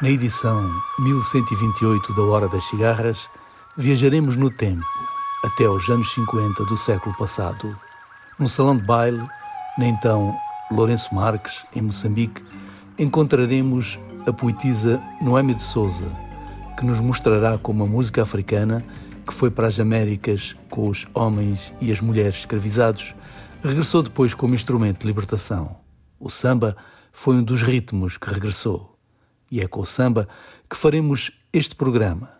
Na edição 1128 da Hora das Cigarras, viajaremos no tempo, até aos anos 50 do século passado. Num salão de baile, na então Lourenço Marques, em Moçambique, encontraremos a poetisa Noemi de Souza, que nos mostrará como a música africana, que foi para as Américas com os homens e as mulheres escravizados, regressou depois como instrumento de libertação. O samba foi um dos ritmos que regressou. E é com o samba que faremos este programa,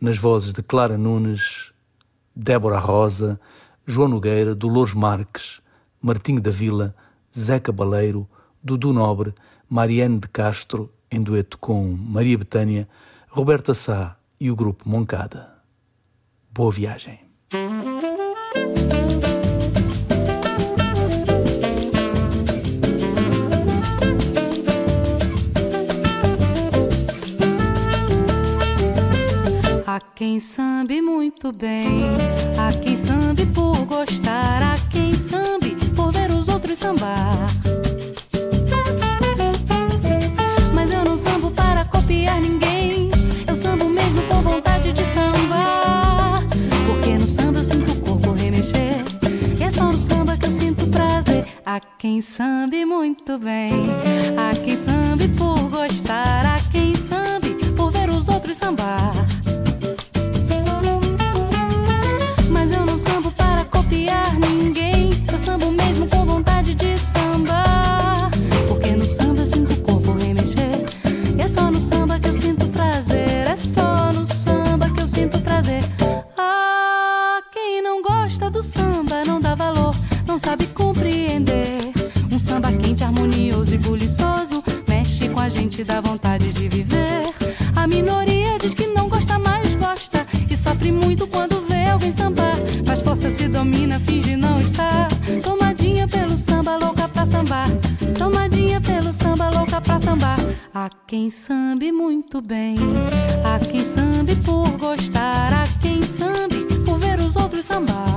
nas vozes de Clara Nunes, Débora Rosa, João Nogueira, Dolores Marques, Martinho da Vila, Zeca Baleiro, Dudu Nobre, Mariane de Castro, em dueto com Maria Betânia, Roberta Sá e o grupo Moncada. Boa viagem. Quem sambe muito bem, há quem sambe por gostar, há quem sambe por ver os outros sambar. Mas eu não sambo para copiar ninguém, eu sambo mesmo com vontade de sambar. Porque no samba eu sinto o corpo remexer, e é só no samba que eu sinto prazer. Há quem sambe muito bem, há quem sambe por gostar, dá valor, não sabe compreender. Um samba quente, harmonioso e buliçoso mexe com a gente, dá vontade de viver. A minoria diz que não gosta, mais gosta e sofre muito quando vê alguém sambar. Faz força, se domina, finge não estar. Tomadinha pelo samba, louca pra sambar. Tomadinha pelo samba, louca pra sambar. Há quem sambe muito bem, há quem sambe por gostar, há quem sambe por ver os outros sambar.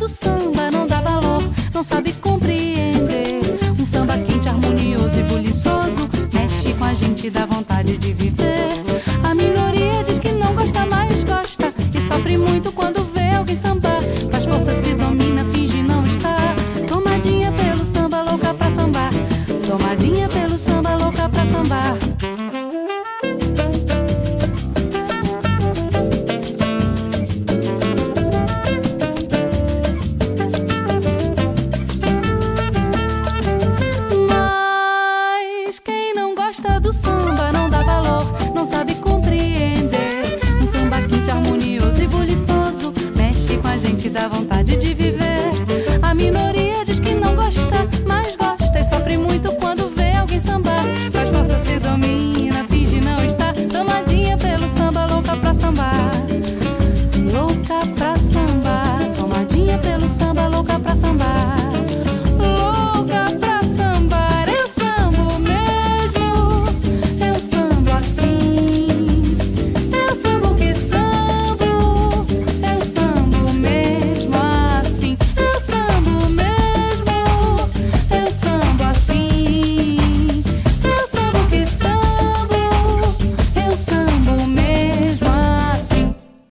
Do samba não dá valor, não sabe compreender. Um samba quente, harmonioso e buliçoso mexe com a gente, dá vontade de viver.